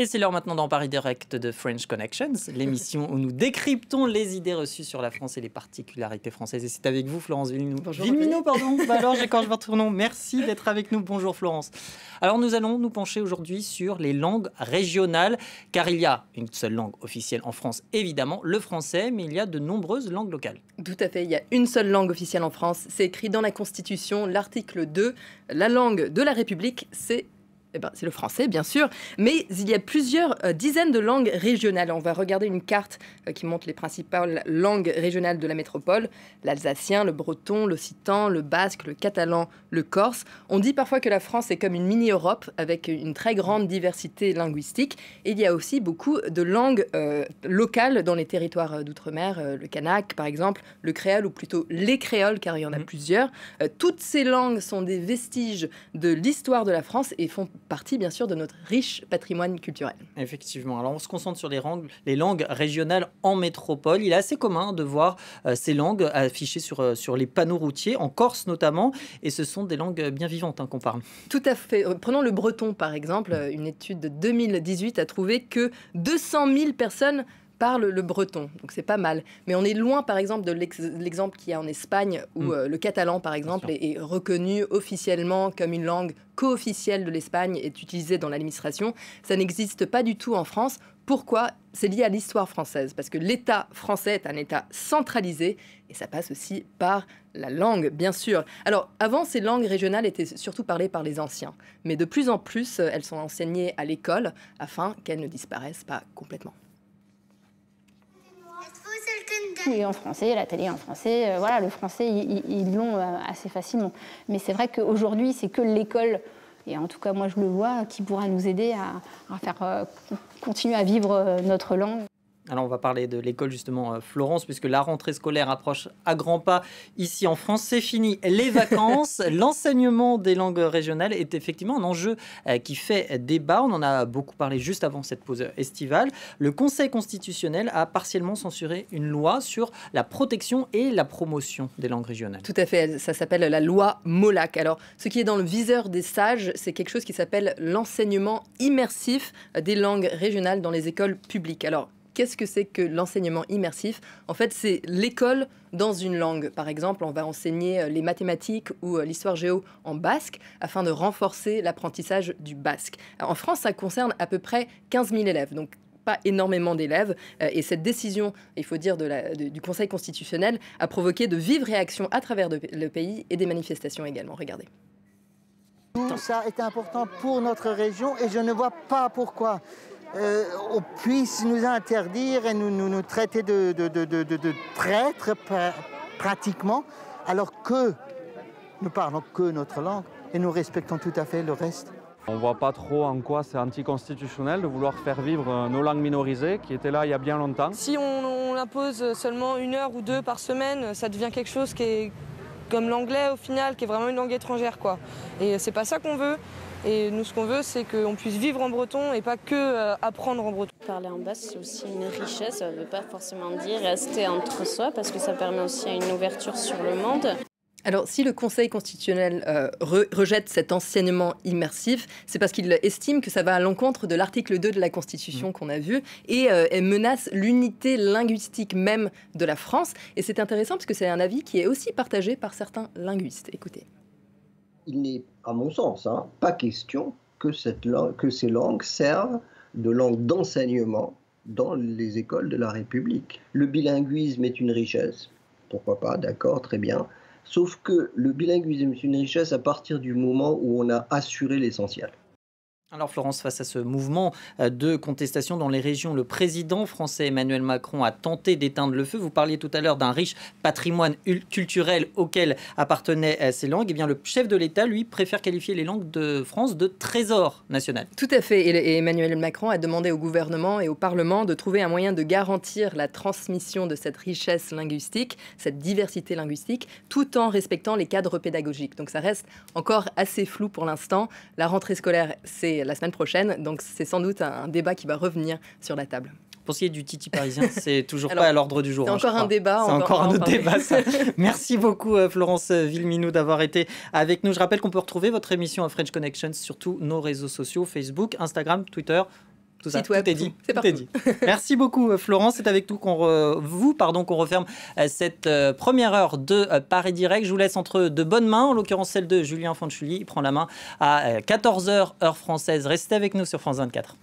Et c'est l'heure maintenant dans Paris Direct de French Connections, l'émission où nous décryptons les idées reçues sur la France et les particularités françaises. Et c'est avec vous, Florence Villeminou. Bonjour. Villeminou, pardon. bah alors, j'écorche votre nom. Merci d'être avec nous. Bonjour, Florence. Alors, nous allons nous pencher aujourd'hui sur les langues régionales, car il y a une seule langue officielle en France, évidemment, le français, mais il y a de nombreuses langues locales. Tout à fait. Il y a une seule langue officielle en France. C'est écrit dans la Constitution, l'article 2. La langue de la République, c'est eh ben, c'est le français, bien sûr, mais il y a plusieurs euh, dizaines de langues régionales. On va regarder une carte euh, qui montre les principales langues régionales de la métropole l'alsacien, le breton, l'occitan, le basque, le catalan, le corse. On dit parfois que la France est comme une mini-Europe avec une très grande diversité linguistique. Et il y a aussi beaucoup de langues euh, locales dans les territoires d'outre-mer, le kanak par exemple, le créole ou plutôt les créoles car il y en a mmh. plusieurs. toutes ces langues sont des vestiges de l'histoire de la France et font partie, bien sûr, de notre riche patrimoine culturel. Effectivement. Alors, on se concentre sur les langues, les langues régionales en métropole. Il est assez commun de voir euh, ces langues affichées sur, euh, sur les panneaux routiers, en Corse notamment, et ce sont des langues bien vivantes hein, qu'on parle. Tout à fait. Euh, prenons le breton, par exemple. Une étude de 2018 a trouvé que 200 000 personnes parle le breton, donc c'est pas mal. Mais on est loin, par exemple, de l'exemple qu'il y a en Espagne, où mm. euh, le catalan, par exemple, est, reconnu officiellement comme une langue co-officielle de l'Espagne, est utilisé dans l'administration. Ça n'existe pas du tout en France. Pourquoi? C'est lié à l'histoire française, parce que l'État français est un État centralisé, et ça passe aussi par la langue, bien sûr. Alors, avant, ces langues régionales étaient surtout parlées par les anciens, mais de plus en plus, elles sont enseignées à l'école afin qu'elles ne disparaissent pas complètement. Et en français, la télé en français, euh, voilà, le français, ils l'ont euh, assez facilement. Mais c'est vrai qu'aujourd'hui, c'est que l'école, et en tout cas moi je le vois, qui pourra nous aider à, à faire euh, continuer à vivre notre langue. Alors on va parler de l'école justement euh, Florence puisque la rentrée scolaire approche à grands pas ici en France. C'est fini les vacances. L'enseignement des langues régionales est effectivement un enjeu euh, qui fait débat. On en a beaucoup parlé juste avant cette pause estivale. Le Conseil constitutionnel a partiellement censuré une loi sur la protection et la promotion des langues régionales. Tout à fait. Ça s'appelle la loi Molac. Alors ce qui est dans le viseur des sages, c'est quelque chose qui s'appelle l'enseignement immersif des langues régionales dans les écoles publiques. Alors qu'est-ce que c'est que l'enseignement immersif? En fait, c'est l'école dans une langue. Par exemple, on va enseigner euh, les mathématiques ou euh, l'histoire géo en basque afin de renforcer l'apprentissage du basque. en France, ça concerne à peu près 15 000 élèves. Donc, pas énormément d'élèves. Euh, et cette décision, il faut dire, du Conseil constitutionnel a provoqué de vives réactions à travers le pays et des manifestations également. Regardez. Tout ça est important pour notre région et je ne vois pas pourquoi euh, on puisse nous interdire et nous, nous, traiter de, de, traîtres pratiquement, alors que nous parlons que notre langue et nous respectons tout à fait le reste. On ne voit pas trop en quoi c'est anticonstitutionnel de vouloir faire vivre nos langues minorisées qui étaient là il y a bien longtemps. Si on, on impose seulement une heure ou deux par semaine, ça devient quelque chose qui est comme l'anglais au final, qui est vraiment une langue étrangère. quoi. Et c'est pas ça qu'on veut. Et nous, ce qu'on veut, c'est qu'on puisse vivre en breton et pas que euh, apprendre en breton. Parler en basque, c'est aussi une richesse. Ça ne veut pas forcément dire rester entre soi, parce que ça permet aussi une ouverture sur le monde. Alors, si le Conseil constitutionnel euh, rejette cet enseignement immersif, c'est parce qu'il estime que ça va à l'encontre de l'article 2 de la Constitution mmh. qu'on a vu et euh, menace l'unité linguistique même de la France. Et c'est intéressant parce que c'est un avis qui est aussi partagé par certains linguistes. Écoutez. Il n'est, à mon sens, hein, pas question que, cette que ces langues servent de langue d'enseignement dans les écoles de la République. Le bilinguisme est une richesse, pourquoi pas, d'accord, très bien. Sauf que le bilinguisme est une richesse à partir du moment où on a assuré l'essentiel. Alors Florence, face à ce mouvement euh, de contestation dans les régions, le président français Emmanuel Macron a tenté d'éteindre le feu. Vous parliez tout à l'heure d'un riche patrimoine culturel auquel appartenaient euh, ces langues. Eh bien, le chef de l'État, lui, préfère qualifier les langues de France de trésor national. Tout à fait. Et Emmanuel Macron a demandé au gouvernement et au Parlement de trouver un moyen de garantir la transmission de cette richesse linguistique, cette diversité linguistique, tout en respectant les cadres pédagogiques. Donc ça reste encore assez flou pour l'instant. La rentrée scolaire, c'est la semaine prochaine. Donc c'est sans doute un, débat qui va revenir sur la table. Pour ce qui est du Titi parisien, c'est toujours pas à l'ordre du jour. C'est hein, encore un débat. C'est encore un autre débat. Merci beaucoup euh, Florence Villeminou d'avoir été avec nous. Je rappelle qu'on peut retrouver votre émission à French Connections sur tous nos réseaux sociaux Facebook, Instagram, Twitter, tout ça. Web, tout est dit. C'est dit. Merci beaucoup, euh, Florence. C'est avec nous qu'on re- vous, pardon, qu'on referme euh, cette euh, première heure de Paris Direct. Je vous laisse entre de bonnes mains, en l'occurrence celle de Julien Fanchuli. Il prend la main à 14h heure française. Restez avec nous sur France 24.